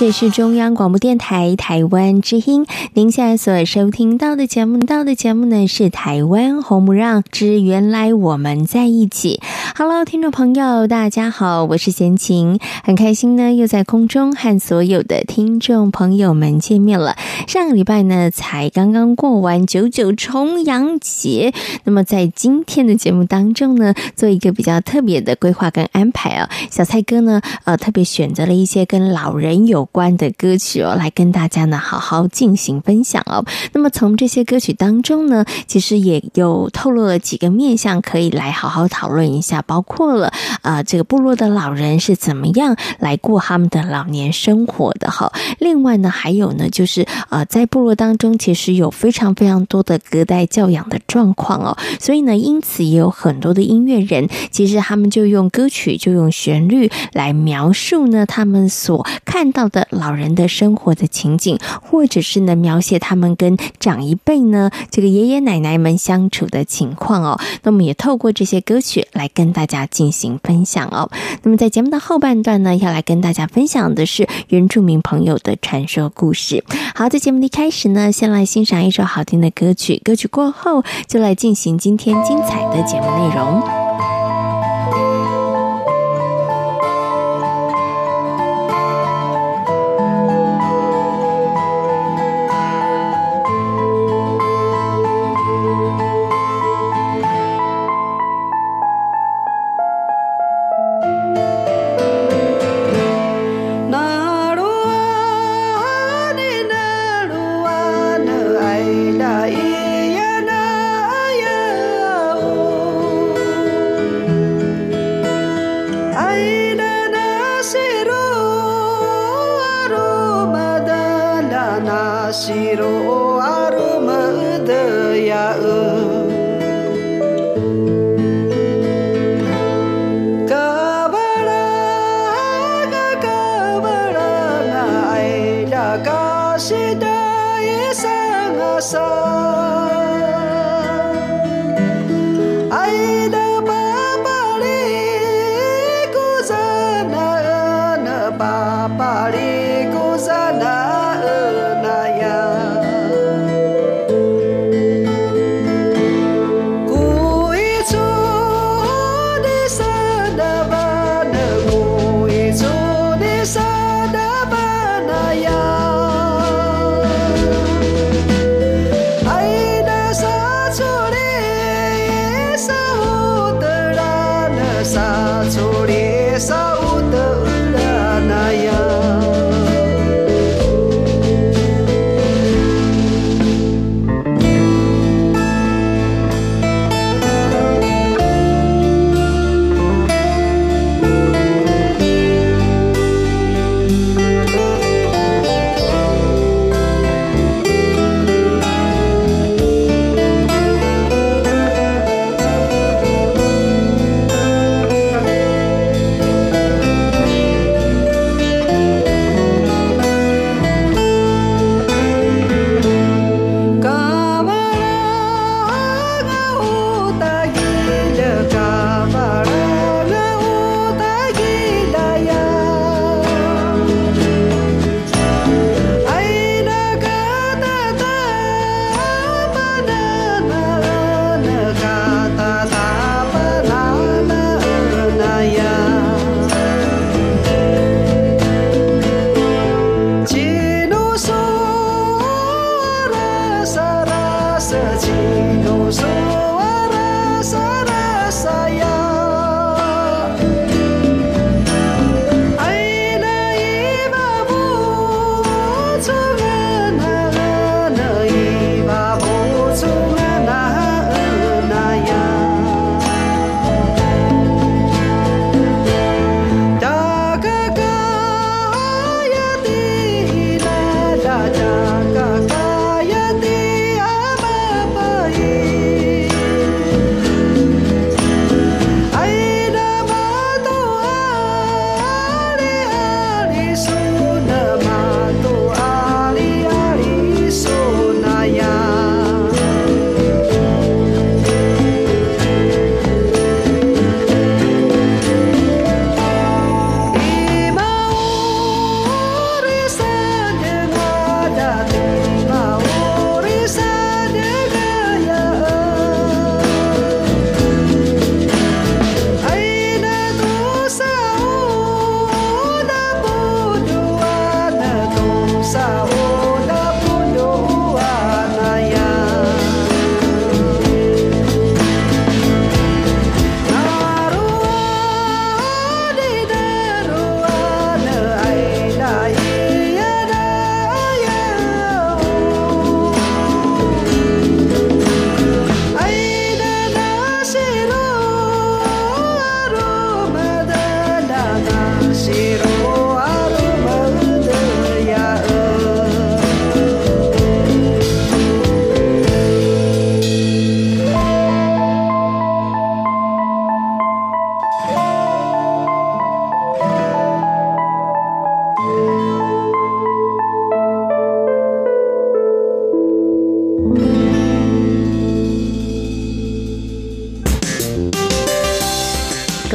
这是中央广播电台台湾之音，您现在所收听到的节目，到的节目呢是台湾红不让之原来我们在一起。Hello，听众朋友，大家好，我是贤琴，很开心呢，又在空中和所有的听众朋友们见面了。上个礼拜呢，才刚刚过完九九重阳节，那么在今天的节目当中呢，做一个比较特别的规划跟安排哦。小蔡哥呢，呃，特别选择了一些跟老人有关的歌曲哦，来跟大家呢好好进行分享哦。那么从这些歌曲当中呢，其实也有透露了几个面向，可以来好好讨论一下，包括了啊、这个部落的老人是怎么样来过他们的老年生活的哈。另外呢，还有呢，就是呃，在部落当中，其实有非常非常多的隔代教养的状况哦，所以呢，因此也有很多的音乐人，其实他们就用歌曲，就用旋律来描述呢，他们所看到的。老人的生活的情景，或者是呢，描写他们跟长一辈呢，这个爷爷奶奶们相处的情况哦。那么也透过这些歌曲来跟大家进行分享哦。那么在节目的后半段呢，要来跟大家分享的是原住民朋友的传说故事。好，在节目的一开始呢，先来欣赏一首好听的歌曲，歌曲过后就来进行今天精彩的节目内容。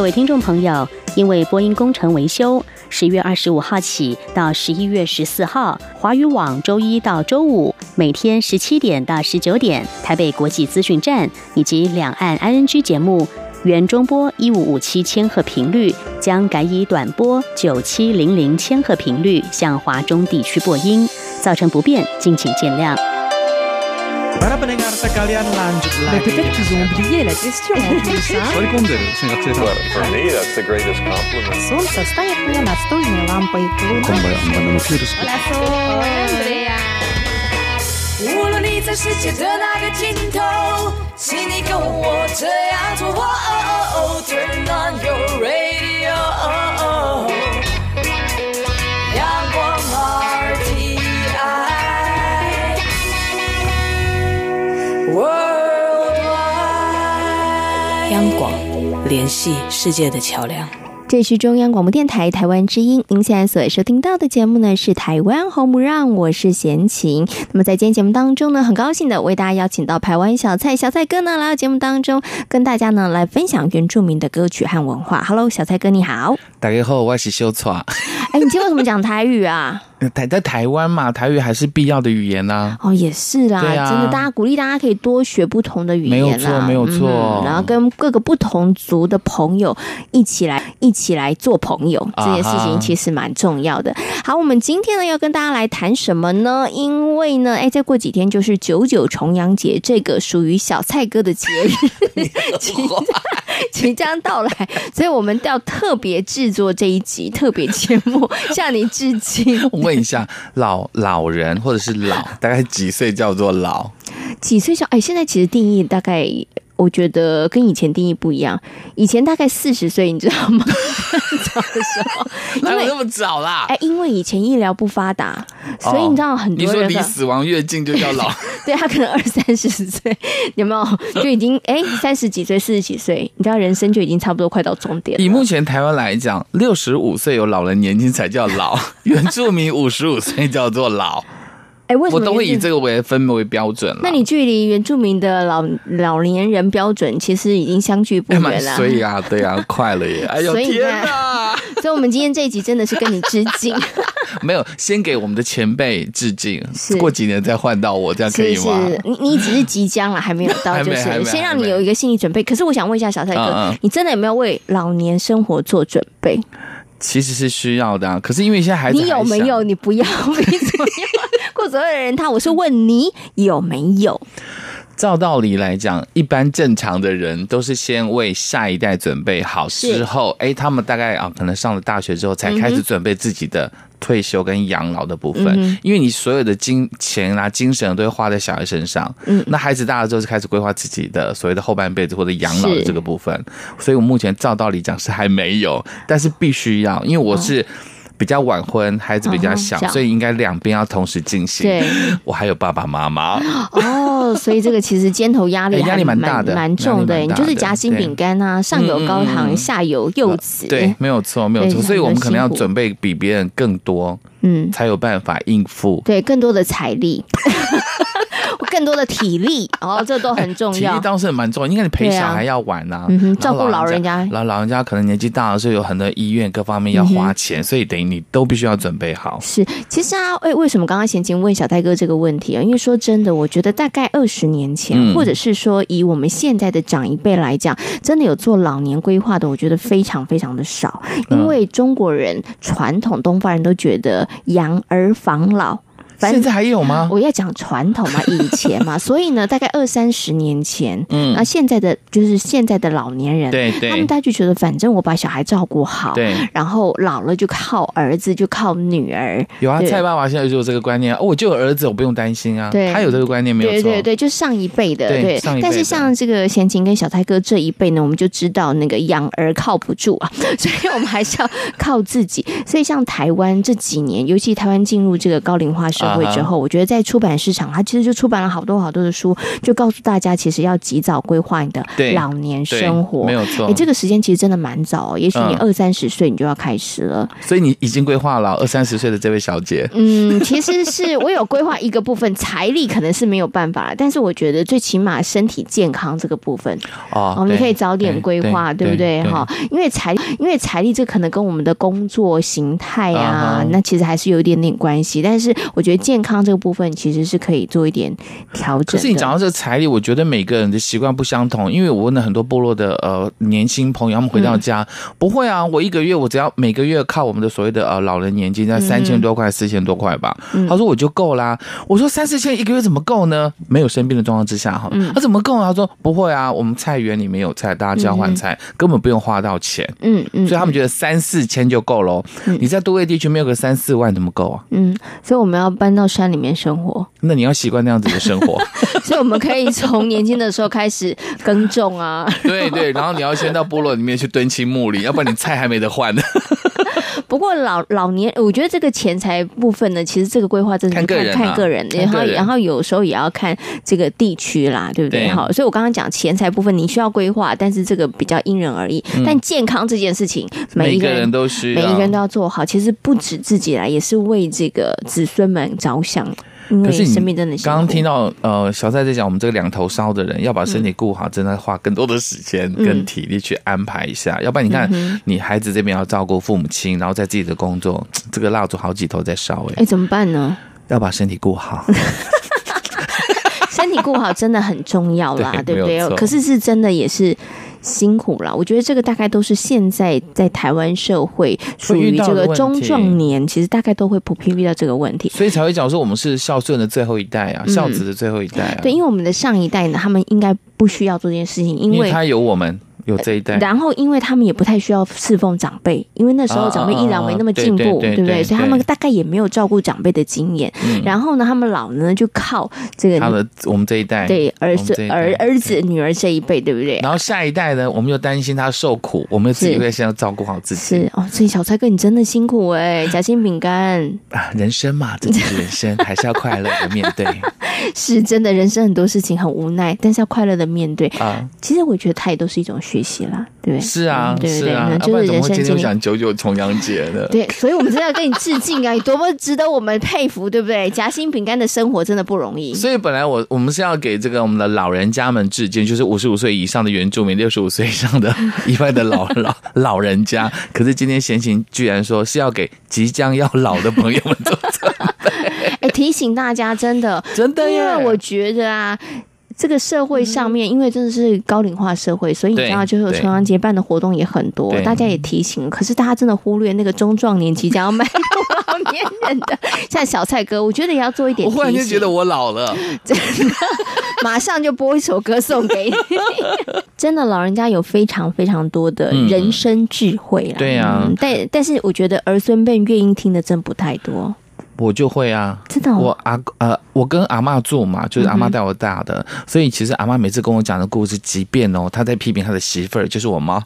各位听众朋友，因为播音工程维修，十月二十五号起到十一月十四号，华语网周一到周五每天十七点到十九点，台北国际资讯站以及两岸 ING 节目原中波一五五七千赫频率将改以短波九七零零千赫频率向华中地区播音，造成不便，敬请见谅。无论你在世界的哪个尽头，请你跟我这样做。Turn on your radio， 央广联系世界的桥梁。这是中央广播电台台湾之音，您现在所收听到的节目呢是台湾红不让，我是贤琴。那么在今天节目当中呢，很高兴的为大家邀请到台湾小蔡小蔡哥呢来到节目当中，跟大家呢来分享原住民的歌曲和文化。Hello，小蔡哥你好。大家好，我是小蔡。哎，你今天为什么讲台语啊？台在台湾嘛，台语还是必要的语言呐、啊。哦，也是啦，啊、真的，大家鼓励大家可以多学不同的语言啦，没有错，没有错、嗯。然后跟各个不同族的朋友一起来，一起来做朋友，这件事情其实蛮重要的。好，我们今天呢要跟大家来谈什么呢？因为呢，哎，再过几天就是九九重阳节，这个属于小蔡哥的节日，即将即将到来，所以我们要特别制作这一集特别节目，向你致敬。一下老老人或者是老，大概几岁叫做老？几岁叫？哎，现在其实定义大概。我觉得跟以前定义不一样，以前大概四十岁，你知道吗？早的时候，哪有那么早啦？哎，因为以前医疗不发达，所以你知道很多人你说离死亡越近就叫老，对他可能二三十岁，有没有就已经哎三十几岁、四十几岁，你知道人生就已经差不多快到终点。以目前台湾来讲，六十五岁有老人年纪才叫老，原住民五十五岁叫做老。哎，为什么我都会以这个为分为标准？那你距离原住民的老老年人标准其实已经相距不远了。所以啊，对啊，快了耶！哎呦天哪！所以，我们今天这一集真的是跟你致敬。没有，先给我们的前辈致敬，过几年再换到我，这样可以吗？是，你你只是即将了，还没有到，就是先让你有一个心理准备。可是，我想问一下小蔡哥，你真的有没有为老年生活做准备？其实是需要的，可是因为现在孩子，你有没有？你不要，你怎么样。过所有的人，他我是问你有没有？照道理来讲，一般正常的人都是先为下一代准备好之后，哎，他们大概啊，可能上了大学之后才开始准备自己的。退休跟养老的部分，嗯，因为你所有的金钱啊、精神都会花在小孩身上。嗯，那孩子大了之后，就开始规划自己的所谓的后半辈子或者养老的这个部分。所以我目前照道理讲是还没有，但是必须要，因为我是。哦比较晚婚，孩子比较小，哦、所以应该两边要同时进行。对，我还有爸爸妈妈。哦，所以这个其实肩头压力压力蛮大的，蛮重的。的你就是夹心饼干啊，上有高糖，嗯、下有柚子。对，没有错，没有错。所以我们可能要准备比别人更多，嗯，才有办法应付。对，更多的财力。更多的体力，哦，这都很重要。体力当时蛮重要，因为你陪小孩要玩呐、啊，照顾老人家。老老人家可能年纪大了，所以有很多医院各方面要花钱，嗯、所以等于你都必须要准备好。是，其实啊，为为什么刚刚贤琴问小戴哥这个问题啊？因为说真的，我觉得大概二十年前、嗯，或者是说以我们现在的长一辈来讲，真的有做老年规划的，我觉得非常非常的少。因为中国人传统东方人都觉得养儿防老。现在还有吗？我要讲传统嘛，以前嘛，所以呢，大概二三十年前，嗯，那现在的就是现在的老年人，对对，他们大家就觉得，反正我把小孩照顾好，对，然后老了就靠儿子，就靠女儿。有啊，蔡爸爸现在就有这个观念，哦，我就有儿子，我不用担心啊。对，他有这个观念没有错？对对对，就上一辈的，对，上一辈。但是像这个贤琴跟小泰哥这一辈呢，我们就知道那个养儿靠不住啊，所以我们还是要靠自己。所以像台湾这几年，尤其台湾进入这个高龄化社会。会之后，我觉得在出版市场，他其实就出版了好多好多的书，就告诉大家，其实要及早规划你的老年生活。没有错，哎，这个时间其实真的蛮早，也许你二三十岁你就要开始了。所以你已经规划了二三十岁的这位小姐。嗯，其实是我有规划一个部分，财力可能是没有办法，但是我觉得最起码身体健康这个部分，哦，我们可以早点规划，对不对？哈，因为财，因为财力这可能跟我们的工作形态啊，那其实还是有一点点关系。但是我觉得健康这个部分其实是可以做一点调整。可是你讲到这个财力，我觉得每个人的习惯不相同。因为我问了很多部落的呃年轻朋友，他们回到家、嗯、不会啊，我一个月我只要每个月靠我们的所谓的呃老人年金在三千多块、四千多块吧。嗯、他说我就够啦。我说三四千一个月怎么够呢？没有生病的状况之下哈，他、怎么够呢？他说不会啊，我们菜园里面有菜，大家交换菜，嗯、根本不用花到钱。嗯嗯，所以他们觉得三四千就够喽。嗯、你在都会地区没有个三四万怎么够啊？嗯，所以我们要搬到山里面生活。那你要习惯那样子的生活。所以我们可以从年轻的时候开始耕种啊。对对，然后你要先到部落里面去蹲青木里，要不然你菜还没得换呢。不过老老年，我觉得这个钱财部分呢，其实这个规划真的是看看个人，啊、看个人，然后然后有时候也要看这个地区啦，对不对？好，所以我刚刚讲钱财部分，你需要规划，但是这个比较因人而异。嗯、但健康这件事情，每一个人都需要，每一个人都要做好。其实不止自己来，也是为这个子孙们着想。可是你刚刚听到呃小蔡在讲，我们这个两头烧的人要把身体顾好，真的花更多的时间跟体力去安排一下，要不然你看你孩子这边要照顾父母亲，然后在自己的工作，这个蜡烛好几头在烧，哎，哎，怎么办呢？要把身体顾好，身体顾好真的很重要啦，对不对？可是是真的也是。辛苦了，我觉得这个大概都是现在在台湾社会属于这个中壮年，其实大概都会普遍遇到这个问题，所以才会讲说我们是孝顺的最后一代啊，孝子的最后一代啊。对，因为我们的上一代呢，他们应该不需要做这件事情，因为他有我们。有这一代，然后因为他们也不太需要侍奉长辈，因为那时候长辈医疗没那么进步，对不对？所以他们大概也没有照顾长辈的经验。然后呢，他们老呢就靠这个，他的我们这一代，对儿子、儿儿子、女儿这一辈，对不对？然后下一代呢，我们又担心他受苦，我们自己会先要照顾好自己。是哦，所以小蔡哥你真的辛苦哎，夹心饼干啊，人生嘛，这就是人生，还是要快乐的面对。是真的，人生很多事情很无奈，但是要快乐的面对啊。其实我觉得它也都是一种学习啦，对。是啊，对对啊，就是人生经历讲九九重阳节的，对，所以我们真的要跟你致敬啊！你多么值得我们佩服，对不对？夹心饼干的生活真的不容易。所以本来我我们是要给这个我们的老人家们致敬，就是五十五岁以上的原住民，六十五岁以上的 以外的老老老人家。可是今天闲情居然说是要给即将要老的朋友们做准备，哎，提醒大家，真的真的，因为我觉得啊。这个社会上面，因为真的是高龄化社会，所以你知道，就是重阳节办的活动也很多，大家也提醒。可是大家真的忽略那个中壮年即将要迈入老年人的，像小蔡哥，我觉得也要做一点。我忽然间觉得我老了，真的，马上就播一首歌送给你。真的，老人家有非常非常多的人生智慧啊。对呀，但但是我觉得儿孙辈愿意听的真不太多。我就会啊，真的、哦？我阿呃，我跟阿嬷住嘛，就是阿嬷带我大的，嗯、所以其实阿嬷每次跟我讲的故事，即便哦，她在批评她的媳妇儿，就是我妈，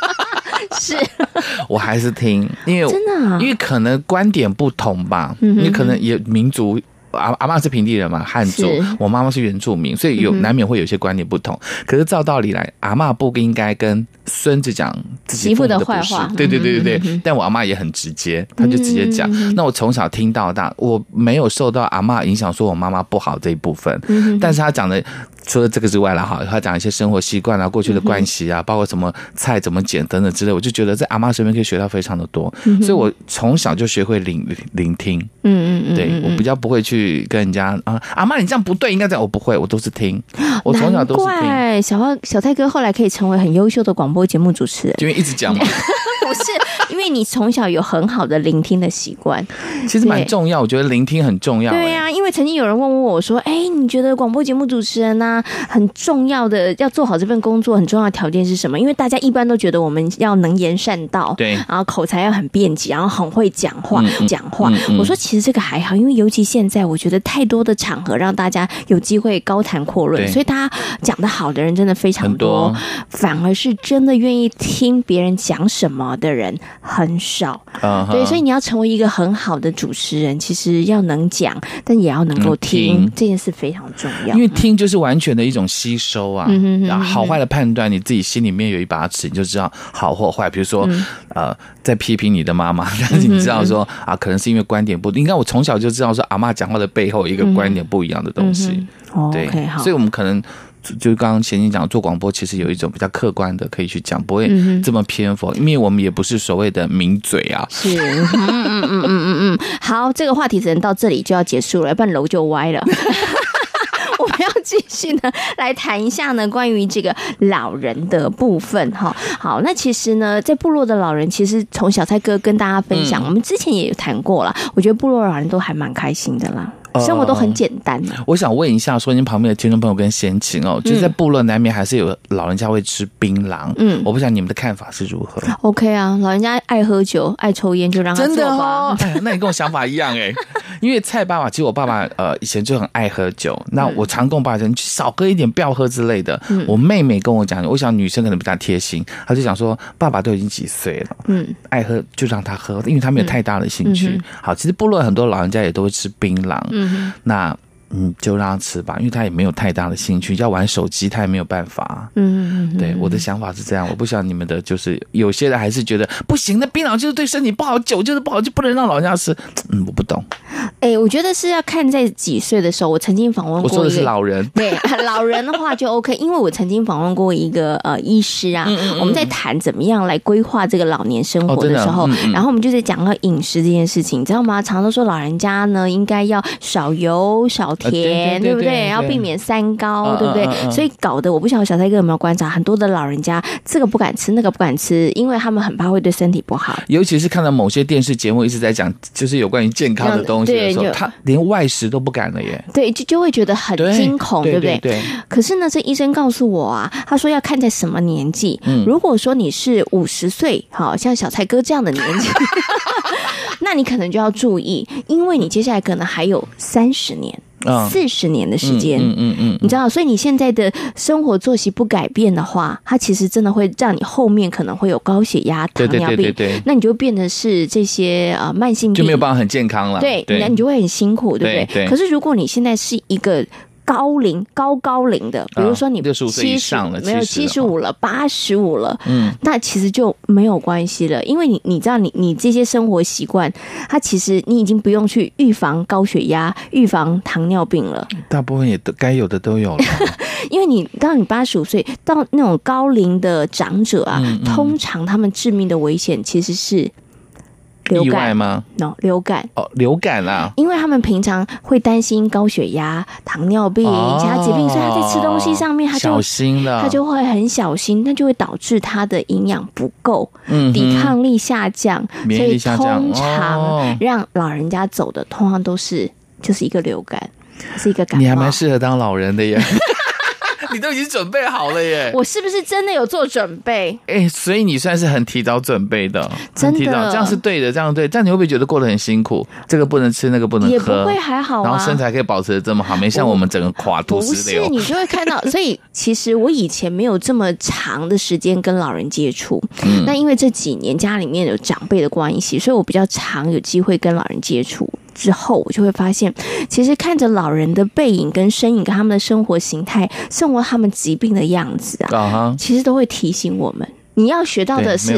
是，我还是听，因为真的、啊，因为可能观点不同吧，你、嗯、哼可能也民族。阿阿嬷是平地人嘛，汉族。我妈妈是原住民，所以有难免会有些观念不同。嗯、可是照道理来，阿嬷不应该跟孙子讲自己父的坏话。对对对对对。嗯、但我阿嬷也很直接，她就直接讲。嗯、那我从小听到大，我没有受到阿嬷影响，说我妈妈不好这一部分。嗯、但是她讲的。除了这个之外了哈，他讲一些生活习惯啊，过去的关系啊，包括什么菜怎么剪等等之类，我就觉得在阿妈身边可以学到非常的多，嗯、所以我从小就学会聆聆听，嗯嗯嗯，对我比较不会去跟人家啊，阿妈你这样不对，应该这样，我不会，我都是听，我从小都是听。小小蔡哥后来可以成为很优秀的广播节目主持人，因为一直讲嘛。不是，因为你从小有很好的聆听的习惯，其实蛮重要。我觉得聆听很重要。对呀、啊，因为曾经有人问问我说：“哎，你觉得广播节目主持人呢、啊，很重要的要做好这份工作，很重要的条件是什么？”因为大家一般都觉得我们要能言善道，对，然后口才要很辩捷，然后很会讲话，嗯、讲话。嗯嗯、我说其实这个还好，因为尤其现在，我觉得太多的场合让大家有机会高谈阔论，所以大家讲的好的人真的非常多，多反而是真的愿意听别人讲什么。好的人很少。对，所以你要成为一个很好的主持人，其实要能讲，但也要能够听，这件事非常重要。因为听就是完全的一种吸收啊，嗯好坏的判断，你自己心里面有一把尺，你就知道好或坏。比如说，嗯呃，在批评你的妈妈，但是你知道说啊，可能是因为观点不，应该我从小就知道说，阿妈讲话的背后有一个观点不一样的东西。对 OK，好，所以我们可能。就刚刚前面讲做广播，其实有一种比较客观的可以去讲，不会这么偏颇，因为我们也不是所谓的名嘴啊。是，嗯嗯嗯嗯嗯嗯，好，这个话题只能到这里就要结束了，要不然楼就歪了。我们要继续呢，来谈一下呢，关于这个老人的部分哈。好，那其实呢，在部落的老人，其实从小蔡哥跟大家分享，嗯、我们之前也有谈过了。我觉得部落老人都还蛮开心的啦。生活都很简单、啊。我想问一下，说您旁边的听众朋友跟闲情哦，就是在部落难免还是有老人家会吃槟榔。嗯，我不晓得你们的看法是如何。OK 啊，老人家爱喝酒、爱抽烟，就让他。真的哦，哎，那你跟我想法一样哎。因为蔡爸爸，其实我爸爸 呃以前就很爱喝酒。那我常跟我爸讲，你少喝一点，不要喝之类的。嗯、我妹妹跟我讲，我想女生可能比较贴心，她就讲说，爸爸都已经几岁了，嗯，爱喝就让他喝，因为他没有太大的兴趣。好，其实部落很多老人家也都会吃槟榔。嗯，那。嗯，就让他吃吧，因为他也没有太大的兴趣，要玩手机他也没有办法。嗯嗯，对，我的想法是这样，我不想你们的，就是有些人还是觉得不行，那槟榔就是对身体不好，酒就是不好，就不能让老人家吃。嗯，我不懂。哎、欸，我觉得是要看在几岁的时候。我曾经访问过，我说的是老人。对，老人的话就 OK，因为我曾经访问过一个呃医师啊，嗯嗯嗯，我们在谈怎么样来规划这个老年生活的时候，然后我们就在讲到饮食这件事情，你知道吗？常常都说老人家呢应该要少油少。甜，对不对？然后避免三高，对不对？所以搞得我不晓得小蔡哥有没有观察，很多的老人家这个不敢吃，那个不敢吃，因为他们很怕会对身体不好。尤其是看到某些电视节目一直在讲，就是有关于健康的东西的时候，他连外食都不敢了耶。对，就就会觉得很惊恐，对不对？对。可是呢，这医生告诉我啊，他说要看在什么年纪。嗯。如果说你是五十岁，好像小蔡哥这样的年纪，那你可能就要注意，因为你接下来可能还有三十年。四十年的时间，嗯嗯嗯，你知道，所以你现在的生活作息不改变的话，它其实真的会让你后面可能会有高血压、糖尿病，那你就变得是这些呃慢性病，就没有办法很健康了。对，那你就会很辛苦，对不对？可是如果你现在是一个。高龄高高龄的，比如说你七十了，没有七十五了，八十五了，嗯，那其实就没有关系了，因为你你知道你你这些生活习惯，它其实你已经不用去预防高血压、预防糖尿病了。大部分也都该有的都有了，因为你到你八十五岁到那种高龄的长者啊，嗯嗯通常他们致命的危险其实是。流感吗？no，流感哦，流感啊！因为他们平常会担心高血压、糖尿病、其他疾病，所以他在吃东西上面他就小心了，他就会很小心，那就会导致他的营养不够，嗯，抵抗力下降，免疫力下降，所以通常让老人家走的，通常都是就是一个流感，是一个感冒。你还蛮适合当老人的耶。你都已经准备好了耶！我是不是真的有做准备？哎、欸，所以你算是很提早准备的，真的，这样是对的，这样对。但你会不会觉得过得很辛苦？这个不能吃，那个不能喝，也不会还好啊。然后身材可以保持的这么好，没像我们整个垮肚子。不是，你就会看到。所以其实我以前没有这么长的时间跟老人接触，嗯，那因为这几年家里面有长辈的关系，所以我比较常有机会跟老人接触。之后，我就会发现，其实看着老人的背影跟身影，跟他们的生活形态，生活他们疾病的样子啊，其实都会提醒我们。你要学到的是，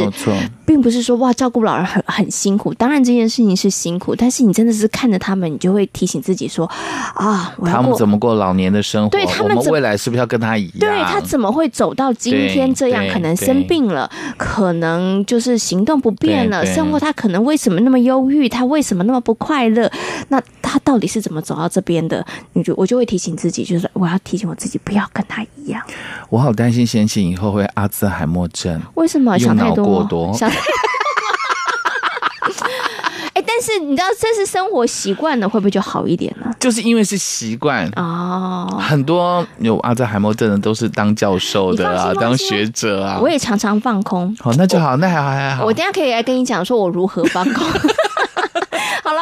并不是说哇，照顾老人很很辛苦。当然这件事情是辛苦，但是你真的是看着他们，你就会提醒自己说啊，他们怎么过老年的生活？对，他们未来是不是要跟他一样？对，他怎么会走到今天这样？可能生病了，可能就是行动不便了，生活他可能为什么那么忧郁？他为什么那么不快乐？那他到底是怎么走到这边的？你就我就会提醒自己，就是我要提醒我自己，不要跟他一样。我好担心先前以后会阿兹海默症。为什么想太多？过多想太多。哎，但是你知道，这是生活习惯了，会不会就好一点呢？就是因为是习惯哦。很多有阿兹海默症的都是当教授的啊，当学者啊。我也常常放空。好，那就好，那还好还好。我等下可以来跟你讲，说我如何放空。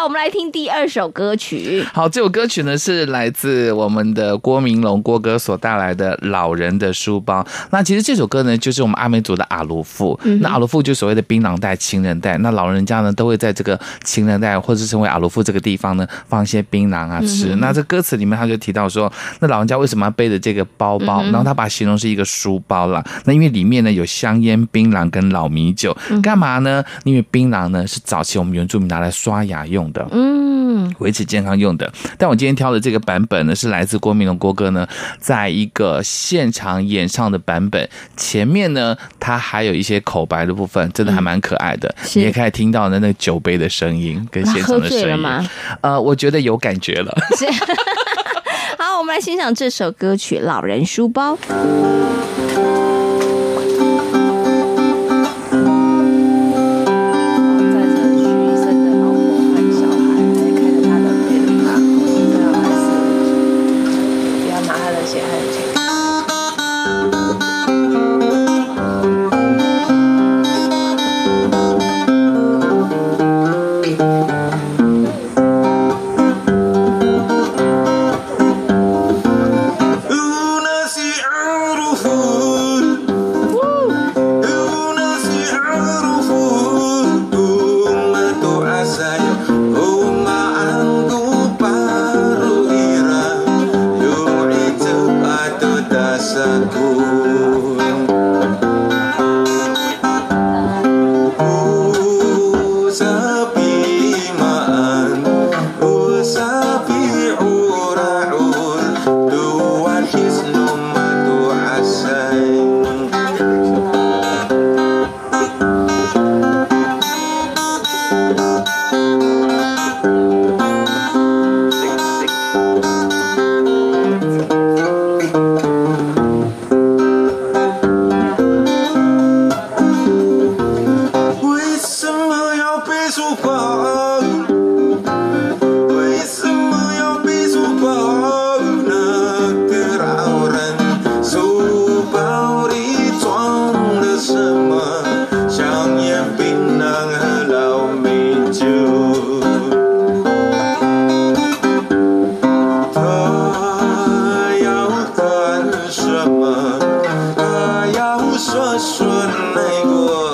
我们来听第二首歌曲。好，这首歌曲呢是来自我们的郭明龙郭哥所带来的《老人的书包》。那其实这首歌呢，就是我们阿美族的阿鲁富。嗯、那阿鲁富就所谓的槟榔袋、情人袋。那老人家呢，都会在这个情人袋或者是称为阿鲁富这个地方呢，放一些槟榔啊吃。嗯、那这歌词里面他就提到说，那老人家为什么要背着这个包包？嗯、然后他把它形容是一个书包啦。那因为里面呢有香烟、槟榔跟老米酒，干嘛呢？因为槟榔呢是早期我们原住民拿来刷牙用的，嗯，维持健康用的。但我今天挑的这个版本呢，是来自郭明龙郭哥呢，在一个现场演唱的版本。前面呢，他还有一些口白的部分，真的还蛮可爱的。嗯、你也可以听到的那个酒杯的声音跟现场的声音吗？呃，我觉得有感觉了。好，我们来欣赏这首歌曲《老人书包》。này của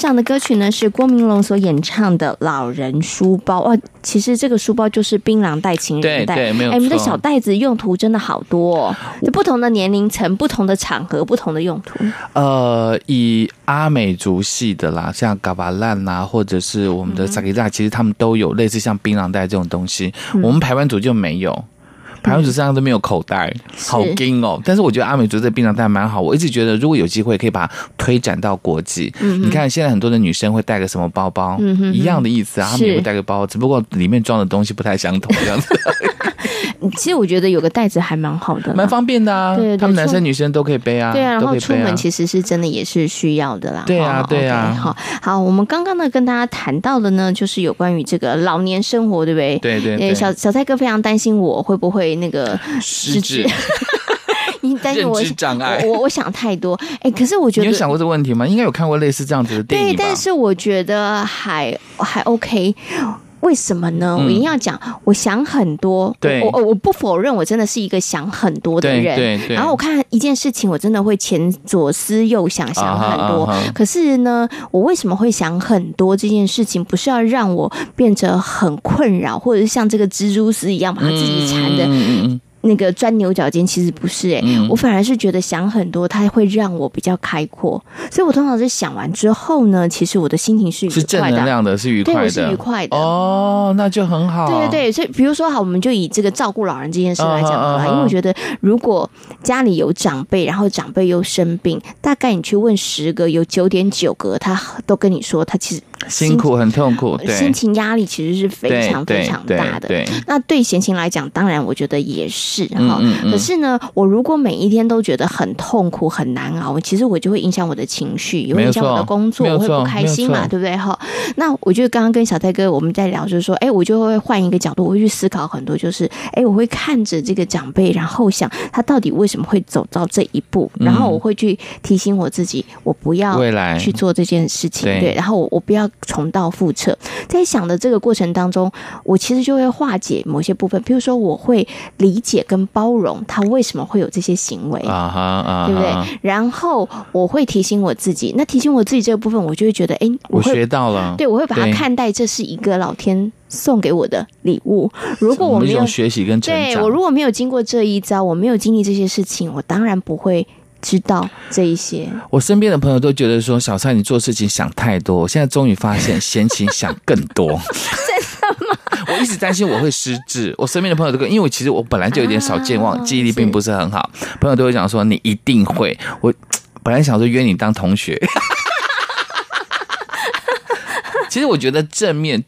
呢，欣赏的歌曲呢是郭明龙所演唱的《老人书包》哦。其实这个书包就是槟榔袋、情人袋，对对，没有错。哎，我们的小袋子用途真的好多哦，就不同的年龄层、不同的场合、不同的用途。呃，以阿美族系的啦，像嘎巴烂啦，或者是我们的萨吉拉，其实他们都有类似像槟榔袋这种东西。嗯、我们排湾族就没有。排湾族身上都没有口袋，好惊哦！但是我觉得阿美族这槟榔袋蛮好，我一直觉得如果有机会可以把它推展到国际。嗯，你看现在很多的女生会带个什么包包，嗯，一样的意思啊，她们也会带个包，只不过里面装的东西不太相同，这样子。其实我觉得有个袋子还蛮好的，蛮方便的啊。对，他们男生女生都可以背啊。对啊，然后出门其实是真的也是需要的啦。对啊，对啊。好，好，我们刚刚呢跟大家谈到的呢，就是有关于这个老年生活，对不对？对对。小小蔡哥非常担心我会不会那个 失智，你担心我？我我想太多。哎，可是我觉得你有想过这个问题吗？应该有看过类似这样子的电影吧？对，但是我觉得还还 OK。为什么呢？我一定要讲，我想很多。对，我我不否认，我真的是一个想很多的人。对对。然后我看一件事情，我真的会前左思右想，想很多。可是呢，我为什么会想很多？这件事情不是要让我变得很困扰，或者是像这个蜘蛛丝一样把它自己缠的。那个钻牛角尖其实不是诶、欸嗯、我反而是觉得想很多，它会让我比较开阔，所以我通常是想完之后呢，其实我的心情是愉快的，是正能量的，是愉快的，对，我是愉快的哦，那就很好。对对对，所以比如说好，我们就以这个照顾老人这件事来讲好了，因为我觉得如果家里有长辈，然后长辈又生病，大概你去问十个，有九点九个他都跟你说，他其实。辛苦很痛苦，对，心情压力其实是非常非常大的。对，对，对，那对闲情来讲，当然我觉得也是哈。嗯嗯嗯，可是呢，我如果每一天都觉得很痛苦很难熬，其实我就会影响我的情绪，也会影响我的工作，我会不开心嘛，对不对哈？那我觉得刚刚跟小蔡哥我们在聊，就是说，哎，我就会换一个角度，我会去思考很多，就是，哎，我会看着这个长辈，然后想他到底为什么会走到这一步，然后我会去提醒我自己，我不要未来去做这件事情，对，然后我我不要。重蹈覆辙，在想的这个过程当中，我其实就会化解某些部分，比如说我会理解跟包容他为什么会有这些行为，啊哈啊，对不对？然后我会提醒我自己，那提醒我自己这个部分，我就会觉得，哎，我，我学到了，对，我会把它看待这是一个老天送给我的礼物。如果我没有学习跟，对，我如果没有经过这一招，我没有经历这些事情，我当然不会。知道这一些，我身边的朋友都觉得说，小蔡你做事情想太多。我现在终于发现，闲情想更多。真的吗？我一直担心我会失智。我身边的朋友都跟，因为我其实我本来就有点少健忘，啊、记忆力并不是很好。朋友都会讲说，你一定会。我 本来想说约你当同学。其实我觉得正面。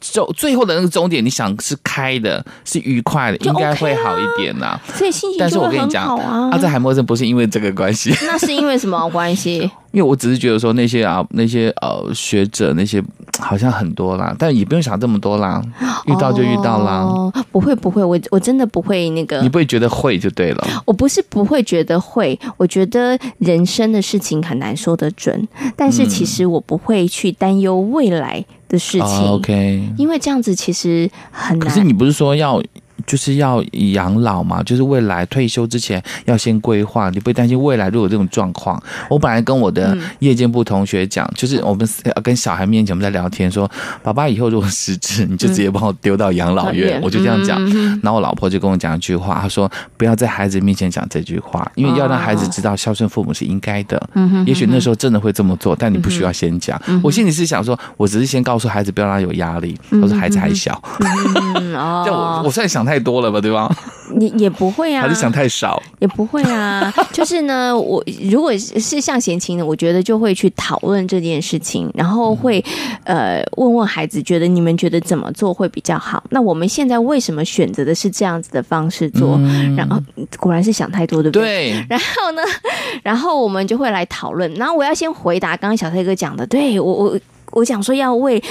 终最后的那个终点，你想是开的，是愉快的，应该会好一点呐、啊。所以心情就会很好啊。阿兹海默症不是因为这个关系，那是因为什么关系？因为我只是觉得说那些啊那些呃学者那些好像很多啦，但也不用想这么多啦，遇到就遇到啦。哦，不会不会，我我真的不会那个。你不会觉得会就对了。我不是不会觉得会，我觉得人生的事情很难说得准，但是其实我不会去担忧未来的事情。哦，OK，因为这样子其实很难。可是你不是说要？就是要养老嘛，就是未来退休之前要先规划。你不会担心未来如果有这种状况？我本来跟我的夜间部同学讲，就是我们跟小孩面前我们在聊天，说爸爸以后如果失智，你就直接把我丢到养老院。我就这样讲。然后我老婆就跟我讲一句话，她说不要在孩子面前讲这句话，因为要让孩子知道孝顺父母是应该的。也许那时候真的会这么做，但你不需要先讲。我心里是想说，我只是先告诉孩子不要让他有压力。我说孩子还小，叫我我现在想太。多了吧，对吧？你也不会啊，还是想太少？也不会啊，就是呢，我如果是像贤琴的，我觉得就会去讨论这件事情，然后会呃问问孩子，觉得你们觉得怎么做会比较好？那我们现在为什么选择的是这样子的方式做？嗯、然后果然是想太多，对不对？对。然后呢，然后我们就会来讨论。然后我要先回答刚刚小黑哥讲的，对我我我讲说要为。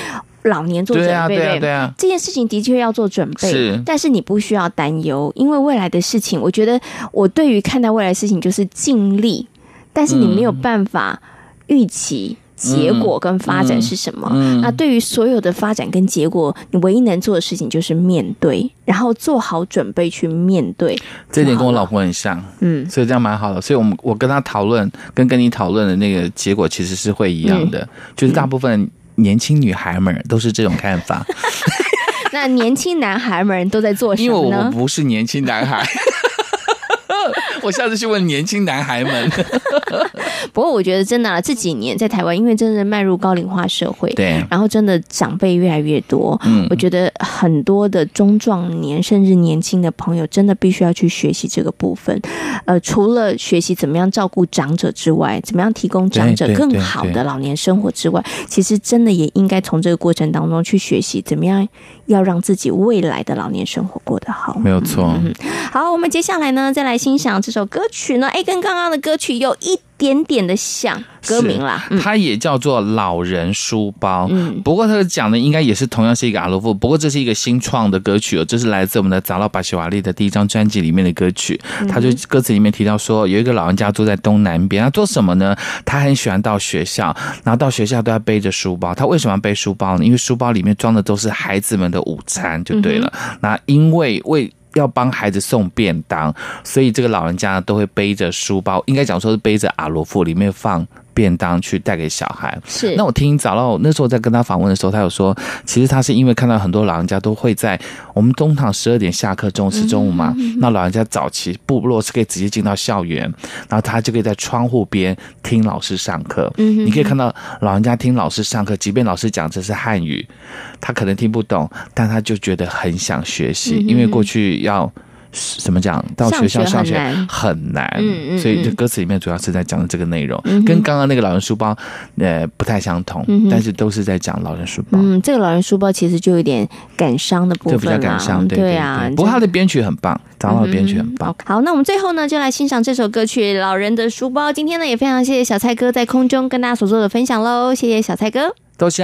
老年做准备，对啊，对啊，对啊，这件事情的确要做准备，是，但是你不需要担忧，因为未来的事情，我觉得我对于看待未来的事情就是尽力，但是你没有办法预期结果跟发展是什么？嗯嗯、那对于所有的发展跟结果，你唯一能做的事情就是面对，然后做好准备去面对。这点跟我老婆很像，嗯，所以这样蛮好的。所以，我们我跟他讨论，跟跟你讨论的那个结果其实是会一样的，嗯、就是大部分年轻女孩们都是这种看法。那年轻男孩们都在做什么呢？因为我不是年轻男孩。我下次去问年轻男孩们。不过我觉得真的、啊、这几年在台湾，因为真的迈入高龄化社会，对，然后真的长辈越来越多，嗯，我觉得很多的中壮年甚至年轻的朋友，真的必须要去学习这个部分。呃，除了学习怎么样照顾长者之外，怎么样提供长者更好的老年生活之外，其实真的也应该从这个过程当中去学习怎么样要让自己未来的老年生活过得好。没有错。嗯、好，我们接下来呢，再来欣赏这首歌曲呢，哎，跟刚刚的歌曲有一点点的像歌名啦，它也叫做《老人书包》。嗯，不过它讲的应该也是同样是一个阿罗夫，不过这是一个新创的歌曲哦，这是来自我们的杂老巴西瓦利的第一张专辑里面的歌曲。他就歌词里面提到说，有一个老人家住在东南边，他做什么呢？他很喜欢到学校，然后到学校都要背着书包。他为什么要背书包呢？因为书包里面装的都是孩子们的午餐，就对了。那因为为要帮孩子送便当，所以这个老人家都会背着书包，应该讲说是背着阿罗夫，里面放便当去带给小孩。是。那我听早到那时候在跟他访问的时候，他有说，其实他是因为看到很多老人家都会在我们通常十二点下课，中午吃中午嘛。嗯、那老人家早期部落是可以直接进到校园，然后他就可以在窗户边听老师上课。嗯，你可以看到老人家听老师上课，即便老师讲这是汉语。他可能听不懂，但他就觉得很想学习，因为过去要怎么讲，到学校上学很难，所以这歌词里面主要是在讲的这个内容，跟刚刚那个老人书包呃不太相同，但是都是在讲老人书包。嗯，这个老人书包其实就有点感伤的部分，就比较感伤，对啊。不过他的编曲很棒，找到的编曲很棒。好，那我们最后呢，就来欣赏这首歌曲《老人的书包》。今天呢，也非常谢谢小蔡哥在空中跟大家所做的分享喽，谢谢小蔡哥，多谢。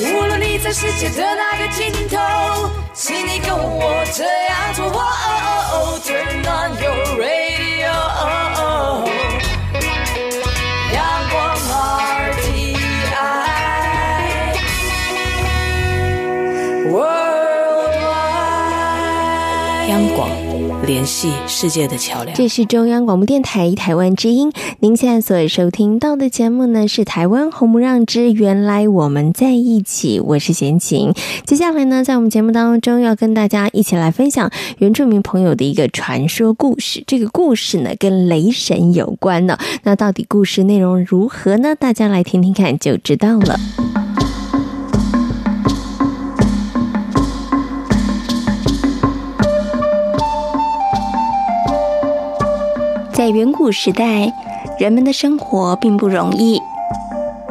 无论你在世界的哪个尽头，请你跟我这样做。Turn on your radio，阳光 R T I，央广。联系世界的桥梁。这是中央广播电台台湾之音。您现在所收听到的节目呢，是台湾红不让之原来我们在一起。我是贤琴。接下来呢，在我们节目当中要跟大家一起来分享原住民朋友的一个传说故事。这个故事呢，跟雷神有关呢。那到底故事内容如何呢？大家来听听看就知道了。在远古时代，人们的生活并不容易，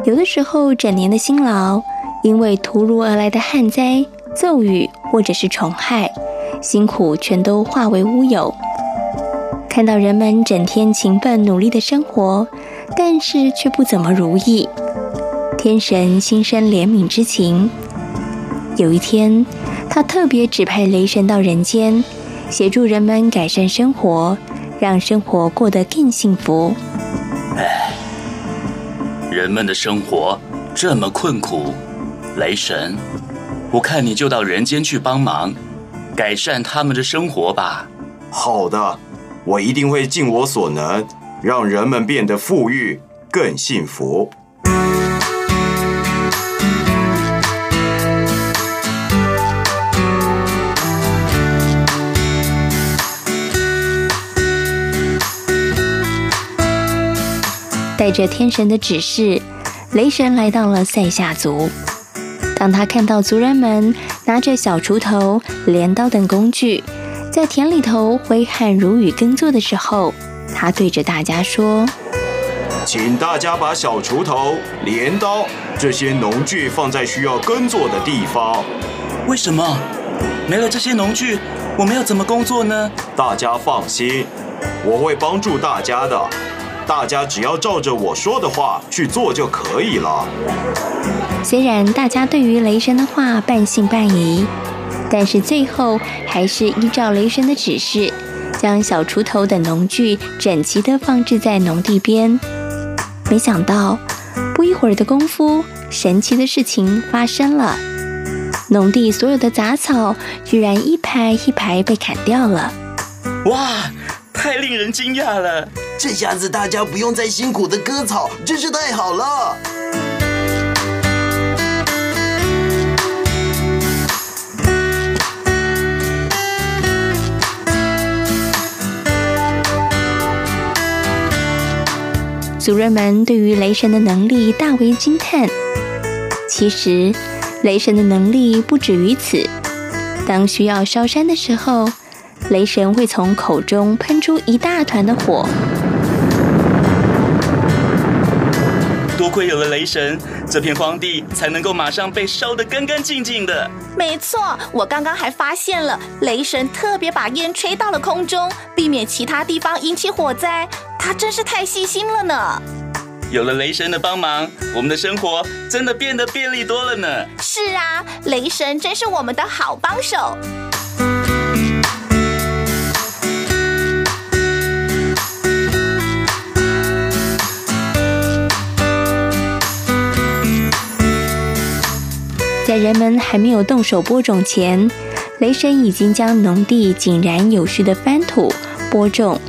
有的时候整年的辛劳，因为突如而来的旱灾、骤雨或者是虫害，辛苦全都化为乌有。看到人们整天勤奋努力的生活，但是却不怎么如意，天神心生怜悯之情。有一天，他特别指派雷神到人间，协助人们改善生活。让生活过得更幸福。唉，人们的生活这么困苦，雷神，我看你就到人间去帮忙，改善他们的生活吧。好的，我一定会尽我所能，让人们变得富裕、更幸福。带着天神的指示，雷神来到了塞夏族。当他看到族人们拿着小锄头、镰刀等工具，在田里头挥汗如雨耕作的时候，他对着大家说：“请大家把小锄头、镰刀这些农具放在需要耕作的地方。为什么？没了这些农具，我们要怎么工作呢？大家放心，我会帮助大家的。”大家只要照着我说的话去做就可以了。虽然大家对于雷神的话半信半疑，但是最后还是依照雷神的指示，将小锄头等农具整齐地放置在农地边。没想到，不一会儿的功夫，神奇的事情发生了，农地所有的杂草居然一排一排被砍掉了。哇！太令人惊讶了！这下子大家不用再辛苦的割草，真是太好了。族人们对于雷神的能力大为惊叹。其实，雷神的能力不止于此。当需要烧山的时候，雷神会从口中喷出一大团的火。多亏有了雷神，这片荒地才能够马上被烧得干干净净的。没错，我刚刚还发现了，雷神特别把烟吹到了空中，避免其他地方引起火灾。他真是太细心了呢。有了雷神的帮忙，我们的生活真的变得便利多了呢。是啊，雷神真是我们的好帮手。在人们还没有动手播种前，雷神已经将农地井然有序的翻土播种，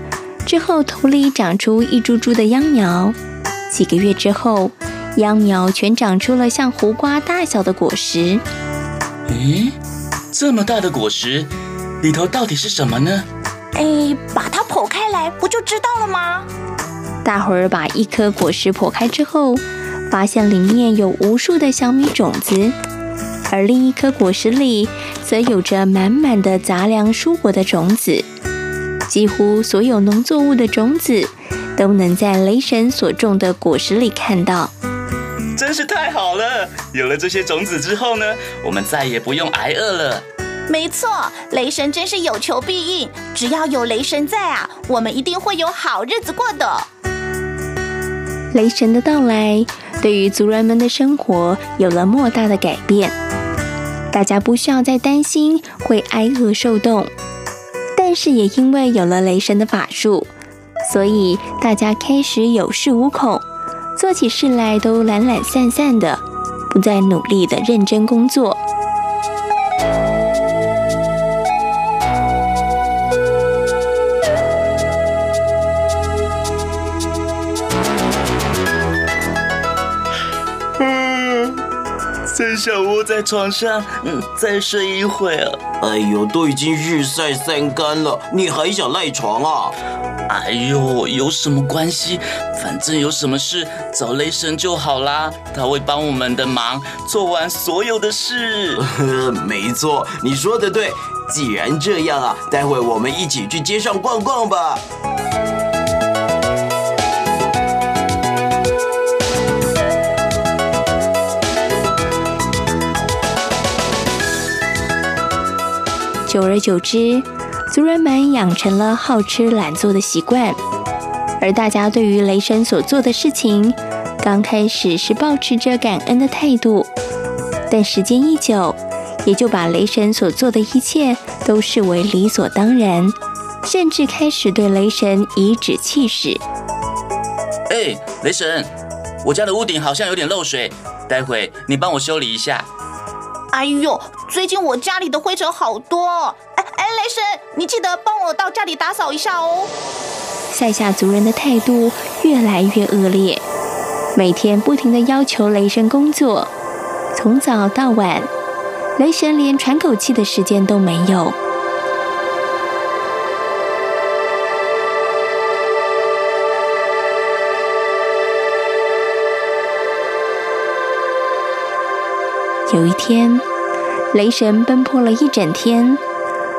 之后土里长出一株株的秧苗。几个月之后，秧苗全长出了像胡瓜大小的果实。咦，这么大的果实，里头到底是什么呢？哎，把它剖开来，不就知道了吗？大伙儿把一颗果实剖开之后，发现里面有无数的小米种子。而另一颗果实里，则有着满满的杂粮蔬果的种子。几乎所有农作物的种子，都能在雷神所种的果实里看到。真是太好了！有了这些种子之后呢，我们再也不用挨饿了。没错，雷神真是有求必应。只要有雷神在啊，我们一定会有好日子过的。雷神的到来，对于族人们的生活有了莫大的改变。大家不需要再担心会挨饿受冻，但是也因为有了雷神的法术，所以大家开始有恃无恐，做起事来都懒懒散散的，不再努力的认真工作。真想窝在床上，嗯，再睡一会儿。哎呦，都已经日晒三竿了，你还想赖床啊？哎呦，有什么关系？反正有什么事找雷神就好啦，他会帮我们的忙，做完所有的事。没错，你说的对。既然这样啊，待会我们一起去街上逛逛吧。久而久之，族人们养成了好吃懒做的习惯，而大家对于雷神所做的事情，刚开始是抱持着感恩的态度，但时间一久，也就把雷神所做的一切都视为理所当然，甚至开始对雷神颐指气使。哎，雷神，我家的屋顶好像有点漏水，待会你帮我修理一下。哎呦，最近我家里的灰尘好多。哎哎，雷神，你记得帮我到家里打扫一下哦。塞夏族人的态度越来越恶劣，每天不停的要求雷神工作，从早到晚，雷神连喘口气的时间都没有。有一天，雷神奔波了一整天，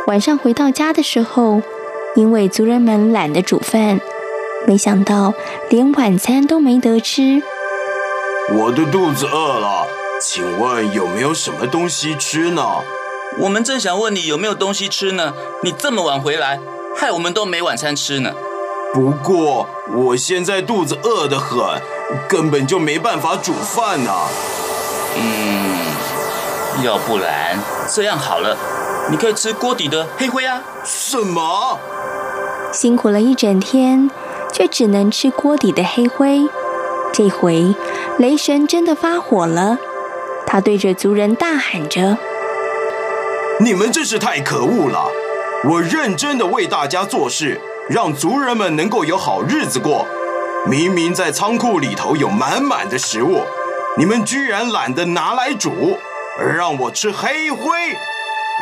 晚上回到家的时候，因为族人们懒得煮饭，没想到连晚餐都没得吃。我的肚子饿了，请问有没有什么东西吃呢？我们正想问你有没有东西吃呢，你这么晚回来，害我们都没晚餐吃呢。不过我现在肚子饿得很，根本就没办法煮饭呢。嗯。要不然这样好了，你可以吃锅底的黑灰啊！什么？辛苦了一整天，却只能吃锅底的黑灰。这回雷神真的发火了，他对着族人大喊着：“你们真是太可恶了！我认真的为大家做事，让族人们能够有好日子过。明明在仓库里头有满满的食物，你们居然懒得拿来煮。”而让我吃黑灰，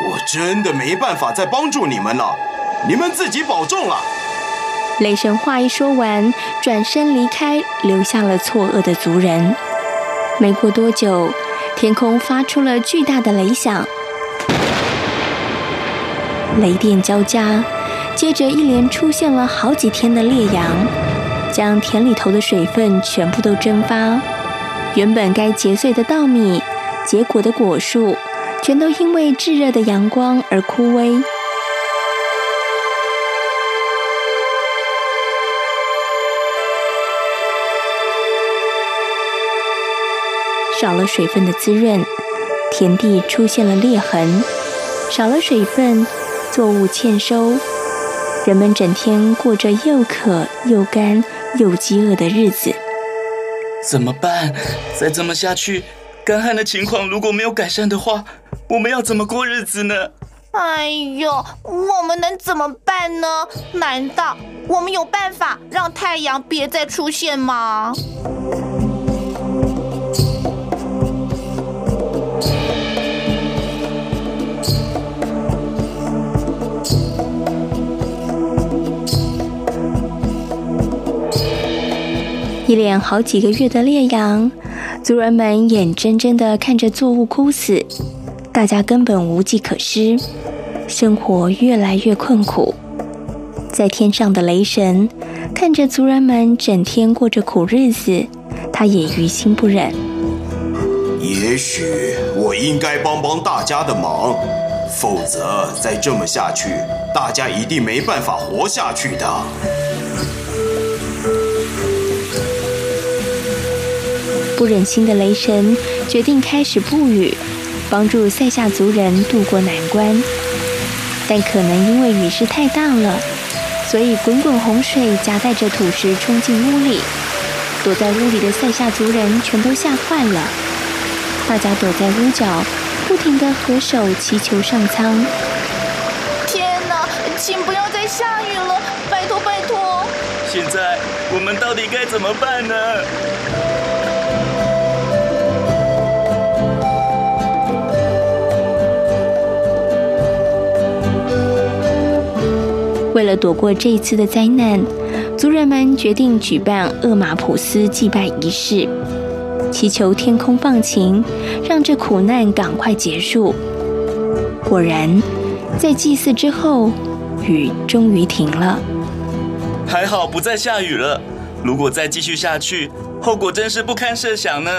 我真的没办法再帮助你们了，你们自己保重了。雷神话一说完，转身离开，留下了错愕的族人。没过多久，天空发出了巨大的雷响，雷电交加，接着一连出现了好几天的烈阳，将田里头的水分全部都蒸发，原本该结穗的稻米。结果的果树，全都因为炙热的阳光而枯萎。少了水分的滋润，田地出现了裂痕，少了水分，作物欠收，人们整天过着又渴又干又饥饿的日子。怎么办？再这么下去，干旱的情况如果没有改善的话，我们要怎么过日子呢？哎呦，我们能怎么办呢？难道我们有办法让太阳别再出现吗？一连好几个月的烈阳，族人们眼睁睁地看着作物枯死，大家根本无计可施，生活越来越困苦。在天上的雷神看着族人们整天过着苦日子，他也于心不忍。也许我应该帮帮大家的忙，否则再这么下去，大家一定没办法活下去的。不忍心的雷神决定开始布雨，帮助塞夏族人渡过难关。但可能因为雨势太大了，所以滚滚洪水夹带着土石冲进屋里，躲在屋里的塞夏族人全都吓坏了。大家躲在屋角，不停地合手祈求上苍。天哪，请不要再下雨了，拜托拜托！现在我们到底该怎么办呢？为了躲过这一次的灾难，族人们决定举办厄马普斯祭拜仪式，祈求天空放晴，让这苦难赶快结束。果然，在祭祀之后，雨终于停了。还好不再下雨了，如果再继续下去，后果真是不堪设想呢。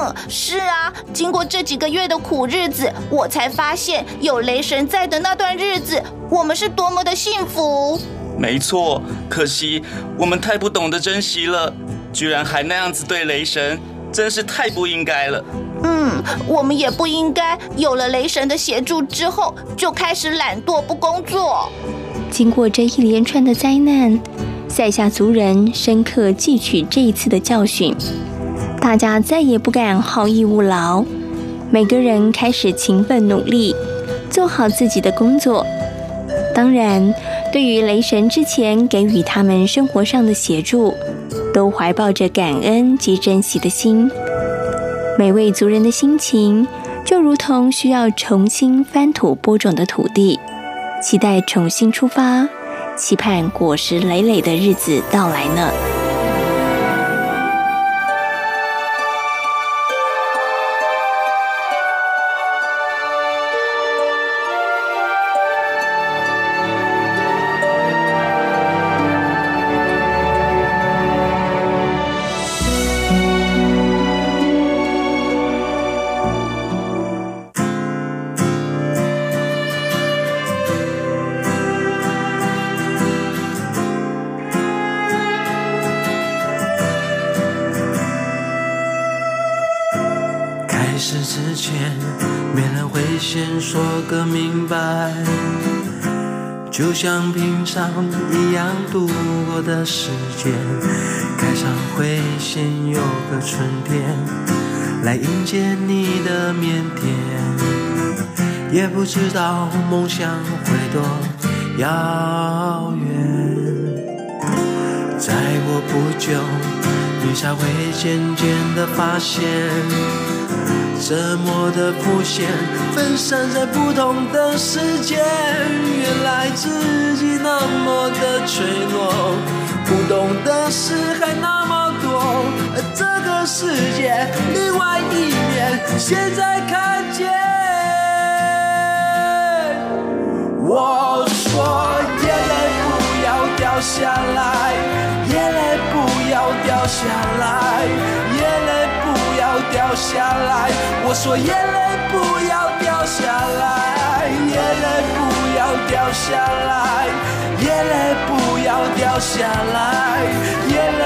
嗯，是啊，经过这几个月的苦日子，我才发现有雷神在的那段日子，我们是多么的幸福。没错，可惜我们太不懂得珍惜了，居然还那样子对雷神，真是太不应该了。嗯，我们也不应该有了雷神的协助之后，就开始懒惰不工作。经过这一连串的灾难，塞夏族人深刻汲取这一次的教训。大家再也不敢好逸恶劳，每个人开始勤奋努力，做好自己的工作。当然，对于雷神之前给予他们生活上的协助，都怀抱着感恩及珍惜的心。每位族人的心情，就如同需要重新翻土播种的土地，期待重新出发，期盼果实累累的日子到来呢。间。开场会先有个春天来迎接你的腼腆，也不知道梦想会多遥远。再过不久，你才会渐渐的发现。这么的浮现，分散在不同的时间。原来自己那么的脆弱，不懂的事还那么多。这个世界另外一面，现在看见。我说眼泪不要掉下来，眼泪不要掉下来，眼泪不要。掉下来，我说眼泪不要掉下来，眼泪不要掉下来，眼泪不要掉下来，眼泪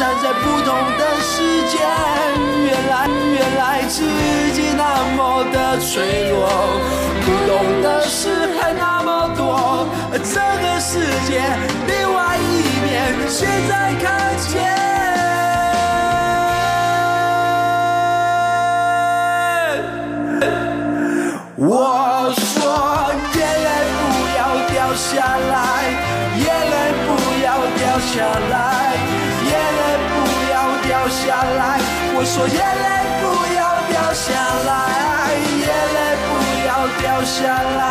站在不同的时间。原来，原来自己那么的脆弱，不懂的事还那么多。这个世界另外一面，现在看见。说眼泪不要掉下来，眼泪不要掉下来，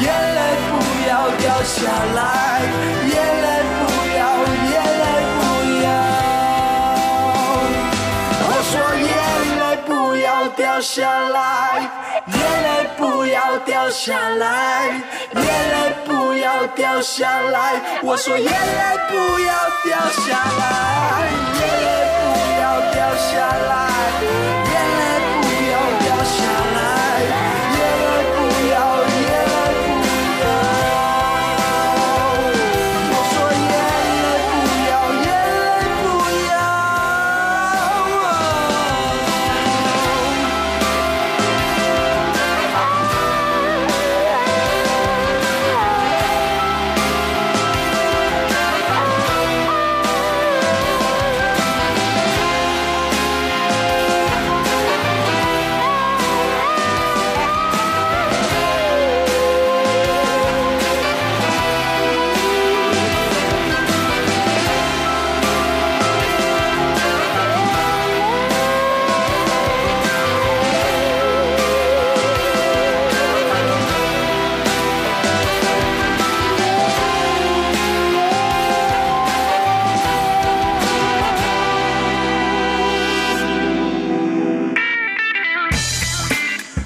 眼泪不要掉下来，眼泪不要，眼泪不要。我说眼泪不要掉下来，不要掉下来，眼泪不要掉下来。我说眼泪不要掉下来，眼泪不要掉下来，眼泪不要掉下来，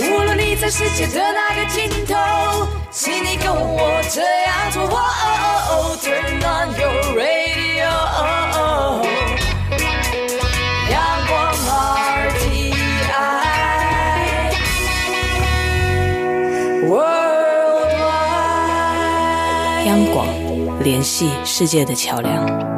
无论你在世界的哪个尽头，请你跟我这样做。Turn on your radio，阳光 RTI，Worldwide，央广联系世界的桥梁。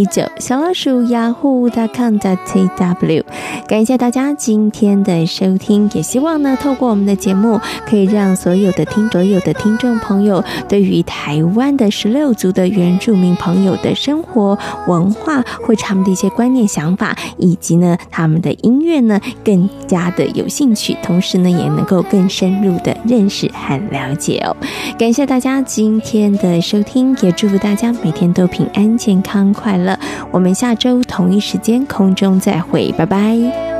一九小老鼠 yahoo.com 的 tw。感谢大家今天的收听，也希望呢，透过我们的节目，可以让所有的听所有的听众朋友，对于台湾的十六族的原住民朋友的生活文化，或者他们的一些观念、想法，以及呢他们的音乐呢，更加的有兴趣，同时呢，也能够更深入的认识和了解哦。感谢大家今天的收听，也祝福大家每天都平安、健康、快乐。我们下周同一时间空中再会，拜拜。